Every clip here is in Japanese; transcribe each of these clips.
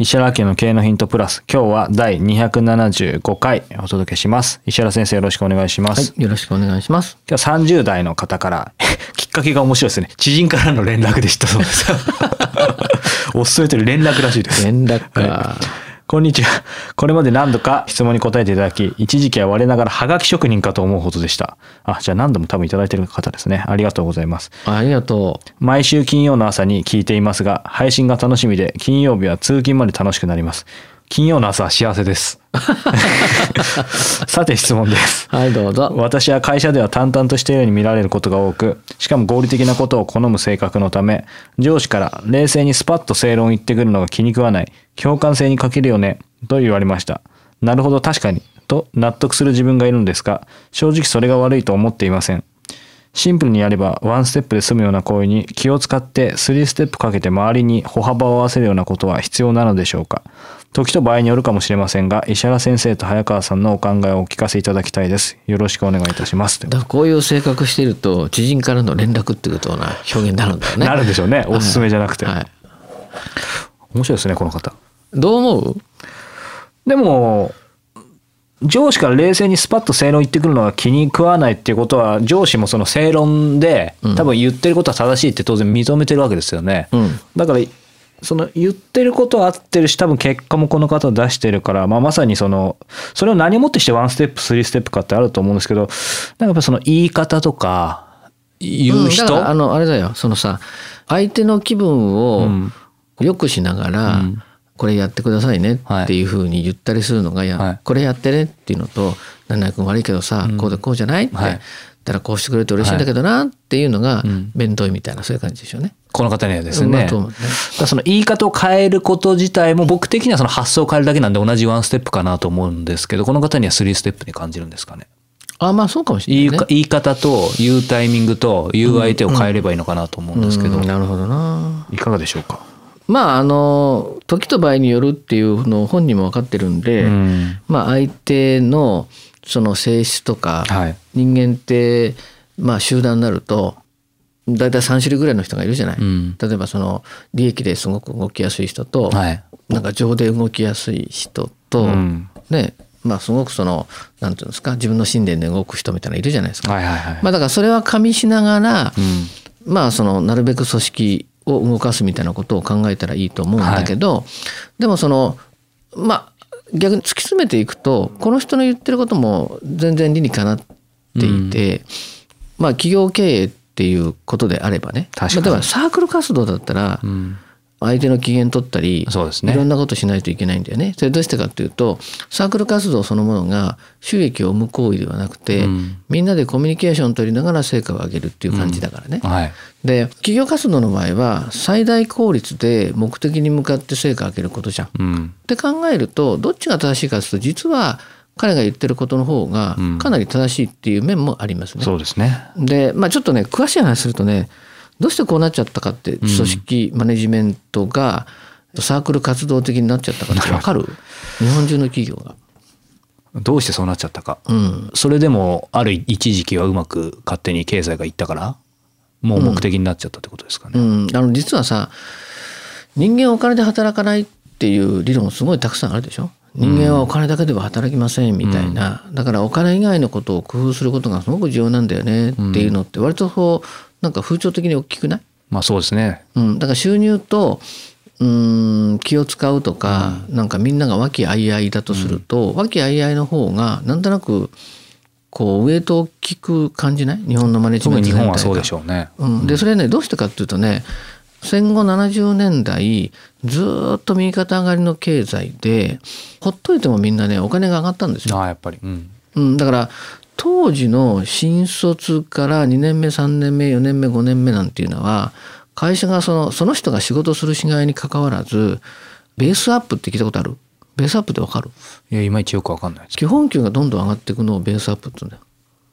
石原家の経営のヒントプラス、今日は第275回お届けします。石原先生よろしくお願いします。はい、よろしくお願いします。今日は30代の方から、きっかけが面白いですね。知人からの連絡でしたそうです。おすすめと連絡らしいです。連絡か。はいこんにちは。これまで何度か質問に答えていただき、一時期は我ながらハガキ職人かと思うほどでした。あ、じゃあ何度も多分いただいてる方ですね。ありがとうございます。ありがと毎週金曜の朝に聞いていますが、配信が楽しみで、金曜日は通勤まで楽しくなります。金曜の朝は幸せです。さて質問です。う。はい、どうぞ。私は会社では淡々としたように見られることが多く、しかも合理的なことを好む性格のため、上司から冷静にスパッと正論を言ってくるのが気に食わない、共感性に欠けるよね、と言われました。なるほど、確かに、と納得する自分がいるんですが、正直それが悪いと思っていません。シンプルにやればワンステップで済むような行為に気を使って3ステップかけて周りに歩幅を合わせるようなことは必要なのでしょうか時と場合によるかもしれませんが石原先生と早川さんのお考えをお聞かせいただきたいですよろしくお願いいたしますだこういう性格してると、知人からの連絡っていうことな表現になるんだよね。なるでしょうねおすすめじゃなくて、はい。面白いですねこの方どう思う？でも上司から冷静にスパッと正論言ってくるのが気に食わないっていうことは上司もその正論で多分言ってることは正しいって当然認めてるわけですよね、うん。だからその言ってることは合ってるし多分結果もこの方出してるから、まあ、まさにそのそれを何をもってしてワンステップスリーステップかってあると思うんですけどなんかやっぱその言い方とか言う人、んだからあの、あれだよ。そのさ、相手の気分をうん。良くしながら、うんこれやってくださいねっていうふうに言ったりするのが、い、や、はい。これやってねっていうのと「何々君悪いけどさ、こうでこうじゃない?」って、はい。だからこうしてくれると嬉しいんだけどなっていうのがん。弁当みたいなそういう感じでしょうね。この方にはですね,、ねその言い方を変えること自体も僕的にはその発想を変えるだけなんで同じワンステップかなと思うんですけどこの方にはスリーステップに感じるんですかね？あまあそうかもしれないね。言いか。言い方と言うタイミングと言う相手を変えればいいのかなと思うんですけど、うんなるほどな。いかがでしょうか、まああの時と場合によるっていうのを本人も分かってるんで、うん。まあ相手のその性質とか、はい。人間ってまあ集団になると大体3種類ぐらいの人がいるじゃない？うん。例えばその利益ですごく動きやすい人と、はい。なんか情で動きやすい人と、うん。ねまあすごくそのなんていうんですか自分の信念で動く人みたいなのいるじゃないですか。はいはいはい、まあだからそれは加味しながら、うん。まあそのなるべく組織を動かすみたいなことを考えたらいいと思うんだけど、でもそのまあ逆に突き詰めていくとこの人の言ってることも全然理にかなっていて、まあ企業経営っていうことであればね。例えばサークル活動だったらうん相手の機嫌取ったりそうですねいろんなことしないといけないんだよね。それどうしてかっていうとサークル活動そのものが収益を生む行為ではなくて、うんみんなでコミュニケーションを取りながら成果を上げるっていう感じだからね。はいで企業活動の場合は最大効率で目的に向かって成果を上げることじゃん。っうんて考えるとどっちが正しいかというと実は彼が言ってることの方がうんかなり正しいっていう面もありますね。そうですねでまあちょっとね詳しい話するとねどうしてこうなっちゃったかって組織マネジメントがサークル活動的になっちゃったかって分かる？日本中の企業が。どうしてそうなっちゃったか、うん、それでもある一時期はうまく勝手に経済がいったからもう目的になっちゃったってことですかね、うん、あの実はさ人間はお金で働かないっていう理論すごいたくさんあるでしょ？人間はお金だけでは働きませんみたいな、だからお金以外のことを工夫することがすごく重要なんだよねっていうのって割とこうなんか風潮的に大きくない、まあそうですね。うん、だから収入とうーん気を使うとか、なんかみんなが和気あいあいだとすると、和気あいあいの方がなんとなくこうウエイトを聞く感じない？日本のマネジメント特に日本はそうでょ、しょうね。うん、でそれねどうしてかっていうとね戦後70年代ずーっと右肩上がりの経済でほっといてもみんなねお金が上がったんですよ。ああやっぱり。うん。うん、だから当時の新卒から2年目3年目4年目5年目なんていうのは会社がそのその人が仕事するしがいにかかわらずベースアップって聞いたことある？ベースアップってわかる？いやいまいちよくわかんないです。基本給がどんどん上がっていくのをベースアップって言うんだよ。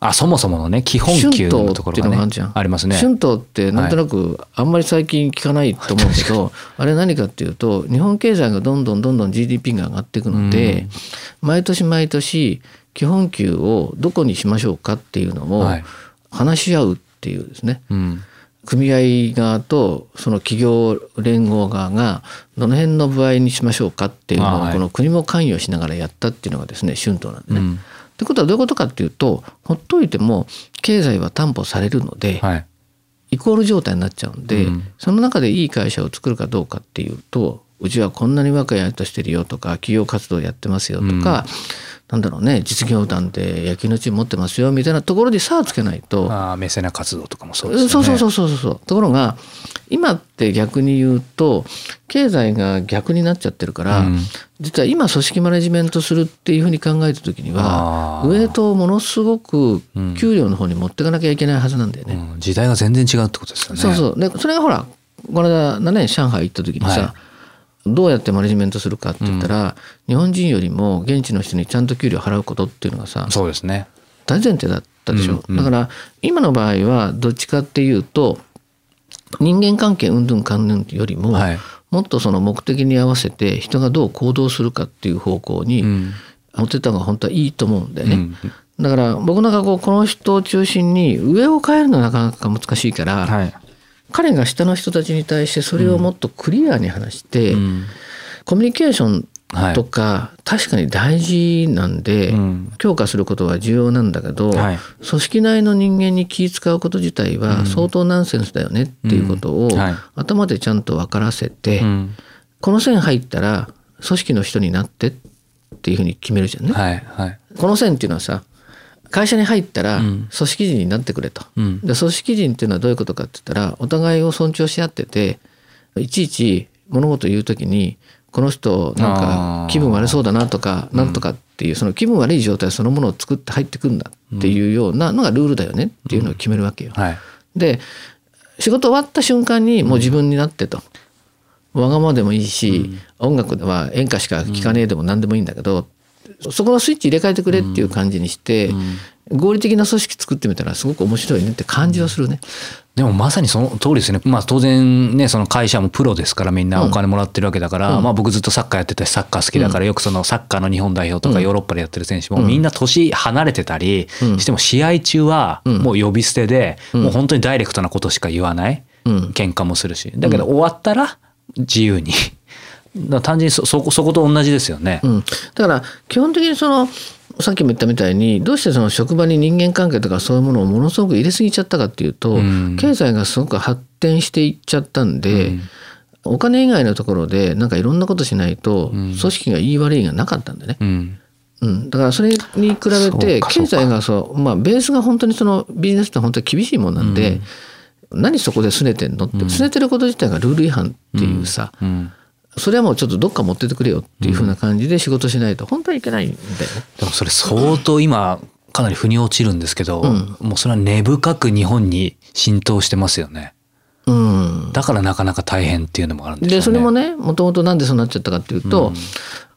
あそもそものね基本給のところがね春闘あるじゃんありますね。春闘ってなんとなくあんまり最近聞かないと思うけど、あれ何かっていうと日本経済がどんどんどんどん GDP が上がっていくので、毎年毎年基本給をどこにしましょうかっていうのをはい話し合うっていうですね、うん。組合側とその企業連合側がどの辺の部合にしましょうかっていうのをこの国も関与しながらやったっていうのがですね春闘なんでね。うんってことはどういうことかっていうとほっといても経済は担保されるので、はい。イコール状態になっちゃうんで、うんその中でいい会社を作るかどうかっていうとうちはこんなに若いやとしてるよとか企業活動やってますよとか、なんだろうね実業団で野球のチーム持ってますよみたいなところで差をつけないと、ああメセナ活動とかもそうですよね。そうそうそうそうそう。ところが今って逆に言うと経済が逆になっちゃってるから、うん。実は今組織マネジメントするっていうふうに考えた時にはウエイトをものすごく給料の方に持っていかなきゃいけないはずなんだよね。うん。時代が全然違うってことですよね。そうそう。でそれがほらこの間7年上海行った時にさ、はいどうやってマネジメントするかって言ったら、日本人よりも現地の人にちゃんと給料払うことっていうのがさそうですね。大前提だったでしょ、うだから今の場合はどっちかっていうと人間関係うんぬんかんぬんよりも、はい。もっとその目的に合わせて人がどう行動するかっていう方向にうん持ってった方が本当はいいと思うんだよね。うんだから僕なんかこうこの人を中心に上を変えるのはなかなか難しいから、はい。彼が下の人たちに対してそれをもっとクリアに話して、うん。コミュニケーションはい。とか確かに大事なんで、うん。強化することは重要なんだけど、はい。組織内の人間に気使うこと自体は相当ナンセンスだよねっていうことを頭でちゃんと分からせて、うん。この線入ったら組織の人になってっていうふうに決めるじゃんね。はい。はい。この線っていうのはさ会社に入ったらうん組織人になってくれと。うんで組織人っていうのはどういうことかって言ったらお互いを尊重し合ってていちいち物事を言う時にこの人なんあかー気分悪そうだなとかなんとかっていうその気分悪い状態そのものを作って入ってくんだっていうようなのがルールだよねっていうのを決めるわけよ。はい。で仕事終わった瞬間にもう自分になってと。わがままでもいいし、音楽では演歌しか聴かねえでも何でもいいんだけど、そこのスイッチ入れ替えてくれっていう感じにして、合理的な組織作ってみたらすごく面白いねって感じはするね。でもまさにその通りですね。まあ当然ね、その会社もプロですからみんなお金もらってるわけだから、まあ僕ずっとサッカーやってたしサッカー好きだから、よくそのサッカーの日本代表とかヨーロッパでやってる選手もみんな年離れてたりしても試合中はもう呼び捨てで、もう本当にダイレクトなことしか言わない。うん喧嘩もするし。だけど終わったら自由に。単純にそそこそこと同じですよね。うん、だから基本的にそのさっきも言ったみたいにどうしてその職場に人間関係とかそういうものをものすごく入れすぎちゃったかっていうと、うん。経済がすごく発展していっちゃったんで、お金以外のところでなんかいろんなことしないと組織が言い悪いがなかったんでね。うん。うん、だからそれに比べて経済がそうまあベースが本当にそのビジネスって本当に厳しいもんなんで、何そこで拗ねてんのって、拗ねてること自体がルール違反っていうさ、うん。それはもうちょっとどっか持ってってくれよっていう風な感じで仕事しないと本当はいけないんだよね。でもそれ相当今かなり腑に落ちるんですけど、うんもうそれは根深く日本に浸透してますよね。うん、だからなかなか大変っていうのもあるんでね。でそれもねもともとなんでそうなっちゃったかっていうと、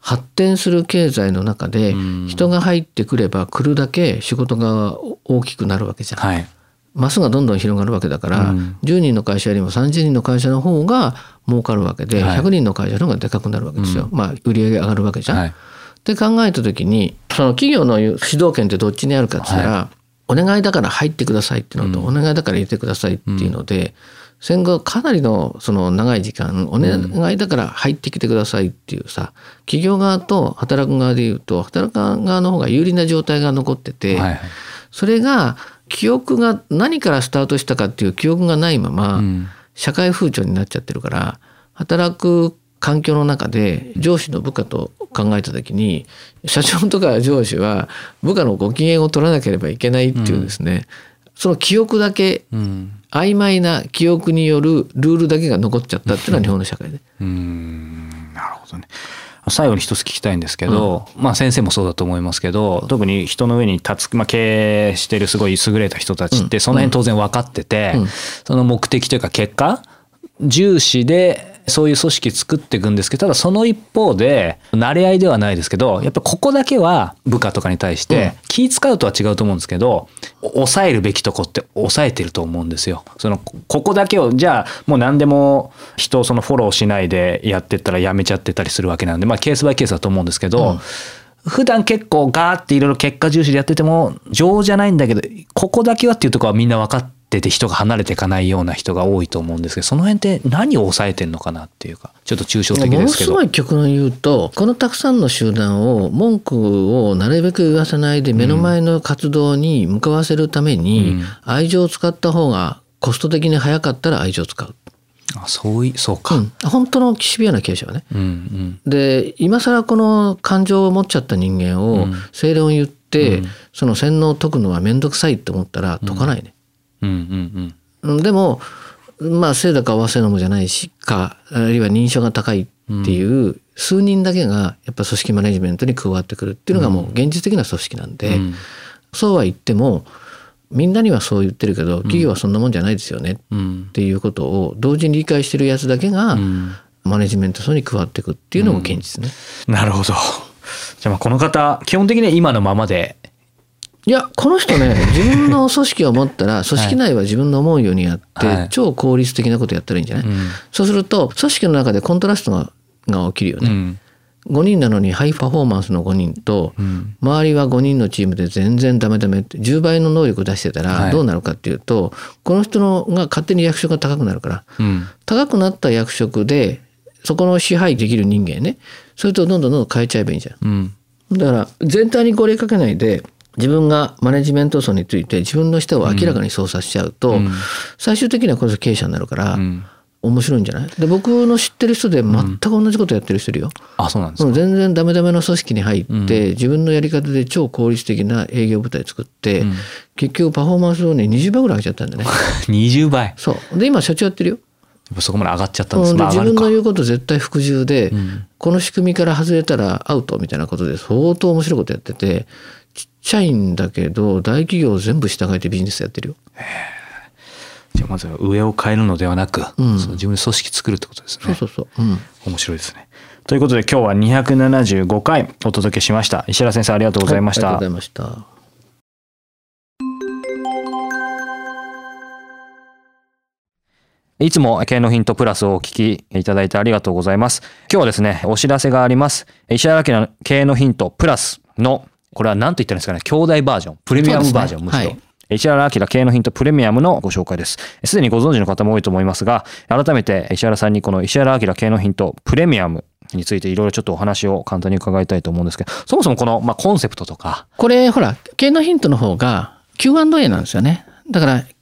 発展する経済の中でん人が入ってくれば来るだけ仕事が大きくなるわけじゃん。はい。マスがどんどん広がるわけだから、うん10人の会社よりも30人の会社の方が儲かるわけで、はい100人の会社の方がでかくなるわけですよ。まあ売り上げ上がるわけじゃん。はい。って考えた時にその企業の主導権ってどっちにあるかって言ったら、お願いだから入ってくださいっていうのと、お願いだから入れてくださいっていうので、戦後かなりのその長い時間お願いだから入ってきてくださいっていうさ企業側と働く側でいうと働く側の方が有利な状態が残ってて、はい。それが記憶が何からスタートしたかっていう記憶がないまま、うん。社会風潮になっちゃってるから働く環境の中で上司の部下と考えた時に社長とか上司は部下のご機嫌を取らなければいけないっていうですね、うん、その記憶だけ、うん、曖昧な記憶によるルールだけが残っちゃったっていうのは日本の社会で。うん。なるほどね最後に一つ聞きたいんですけど、うん、まあ先生もそうだと思いますけど特に人の上に立つ、まあ、経営してるすごい優れた人たちってその辺当然分かってて、その目的というか結果重視でそういう組織作っていくんですけどただその一方で慣れ合いではないですけどやっぱここだけは部下とかに対して気使うとは違うと思うんですけど抑えるべきとこって抑えてると思うんですよ。そのここだけをじゃあもう何でも人をそのフォローしないでやってったらやめちゃってたりするわけなんでまあケースバイケースだと思うんですけど。うん普段結構ガーっていろいろ結果重視でやってても情じゃないんだけどここだけはっていうとこはみんな分かってってて人が離れていかないような人が多いと思うんですけどその辺って何を抑えてんのかなっていうかちょっと抽象的ですけど。ものすごい極論言うとこのたくさんの集団を文句をなるべく言わせないで目の前の活動に向かわせるために愛情を使った方がコスト的に早かったら愛情を使う。あそういそうか、うん、本当のシビアな経営者はね。うんうん、で今更この感情を持っちゃった人間を正論言って、うん、その洗脳を解くのは面倒くさいって思ったら解かないね。うんうんうん、でもまあせいだか合わせのもじゃないしかあるいは認証が高いっていう数人だけがやっぱ組織マネジメントに加わってくるっていうのがもう現実的な組織なんで、うん、そうは言ってもみんなにはそう言ってるけど企業はそんなもんじゃないですよねっていうことを同時に理解してるやつだけがマネジメント層に加わっていくっていうのも現実ね。うん、なるほど。じゃあまあこの方基本的には今のままでいやこの人ね 自分の組織を持ったら組織内は自分の思うようにやって、はい、超効率的なことやったらいいんじゃない、うん、そうすると組織の中でコントラストがが起きるよね。うん。5人なのにハイパフォーマンスの5人と、周りは5人のチームで全然ダメダメって10倍の能力出してたらどうなるかっていうと、この人のが勝手に役職が高くなるから、高くなった役職でそこの支配できる人間ね。それとどんどんどんどん変えちゃえばいいじゃん。だから全体に号令かけないで自分がマネジメント層について自分の下を明らかに操作しちゃうと、うん、最終的にはこれ経営者になるから、うん、面白いんじゃない？で僕の知ってる人で全く同じことやってる人いるよ。あそうなんですか。全然ダメダメの組織に入って、自分のやり方で超効率的な営業部隊作って、結局パフォーマンスをね20倍ぐらい上げちゃったんだね。20倍。そう。で今社長やってるよ。そこまで上がっちゃったんです、うん、自分の言うこと絶対服従で、うん、この仕組みから外れたらアウトみたいなことで相当面白いことやっててちゃいんだけど大企業全部従えてビジネスやってるよ。じゃあまずは上を変えるのではなく、うん、その自分で組織作るってことですね。そうそうそう。うん、面白いですね。ということで今日は275回お届けしました。石原先生ありがとうございました。はい、ありがとうございました。いつも経営のヒントプラスをお聞きいただいてありがとうございます。今日はですね、お知らせがあります。石原家の経営のヒントプラスのこれは何と言ったらいいんですかね、兄弟バージョン、プレミアムバージョン、ね、むしろ。はい石原明経営のヒントプレミアムのご紹介です。すでにご存知の方も多いと思いますが、改めて石原さんにこの石原明経営のヒントプレミアムについていろいろちょっとお話を簡単に伺いたいと思うんですけど、そもそもこの、まあ、コンセプトとか。これ、ほら、経営のヒントの方が Q&A なんですよね。だから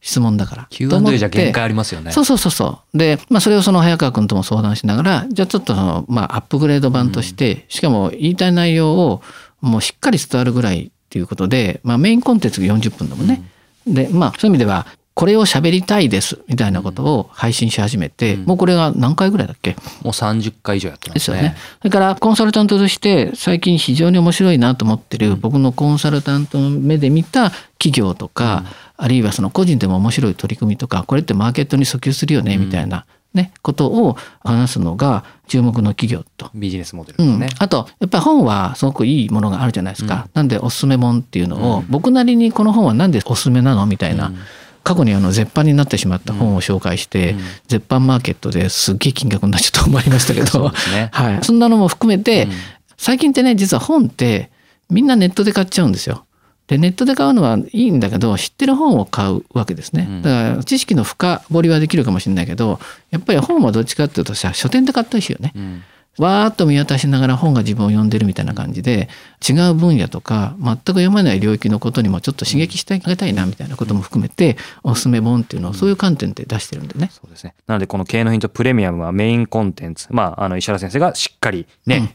質問だから。Q&A じゃ限界ありますよね。そうそうそうそう。で、まあそれをその早川君とも相談しながら、じゃあちょっとその、まあアップグレード版として、うん、しかも言いたい内容をもうしっかり伝わるぐらいっていうことで、まあメインコンテンツが40分だもんね。うん、で、まあそういう意味では、これを喋りたいですみたいなことを配信し始めて、うん、もうこれが何回ぐらいだっけ？もう30回以上やってますね。ですよね。それからコンサルタントとして最近非常に面白いなと思ってる、僕のコンサルタントの目で見た企業とか、あるいはその個人でも面白い取り組みとかこれってマーケットに訴求するよねみたいな、ね、ことを話すのが注目の企業と。ビジネスモデルですね、うん、あとやっぱり本はすごくいいものがあるじゃないですか。うん、なんでおすすめ本っていうのを、僕なりにこの本は何でおすすめなのみたいな。過去にあの絶版になってしまった本を紹介して、うん。絶版マーケットですっげえ金額になっちゃったと思いましたけど、ね。はい、そんなのも含めて、うん。最近ってね実は本ってみんなネットで買っちゃうんですよ。でネットで買うのはいいんだけど知ってる本を買うわけですねうんだから知識の深掘りはできるかもしれないけどやっぱり本はどっちかっていうとさ書店で買ったりしよね。うんわーっと見渡しながら本が自分を読んでるみたいな感じで違う分野とか全く読まない領域のことにもちょっと刺激してあげたいなみたいなことも含めておすすめ本っていうのをそういう観点で出してるんでね。そうですね。なので、この経営のヒントプレミアムはメインコンテンツ。まあ、あの、石原先生がしっかりね、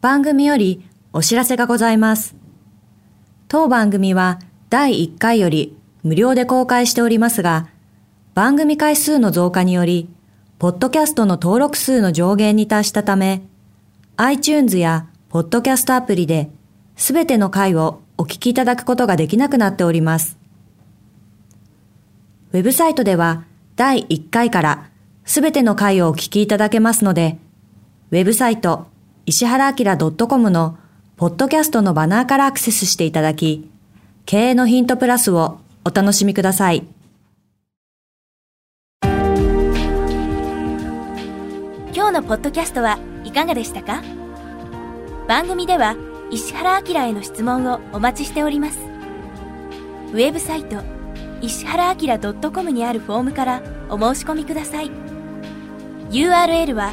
番組よりお知らせがございます。当番組は第1回より無料で公開しておりますが、番組回数の増加により、ポッドキャストの登録数の上限に達したため、iTunes やポッドキャストアプリで、すべての回をお聞きいただくことができなくなっております。ウェブサイトでは第1回からすべての回をお聞きいただけますので、ウェブサイト石原明 .com のポッドキャストのバナーからアクセスしていただき、経営のヒントプラスをお楽しみください。今日のポッドキャストはいかがでしたか？番組では石原明への質問をお待ちしております。ウェブサイト石原明 .com にあるフォームからお申し込みください。URL は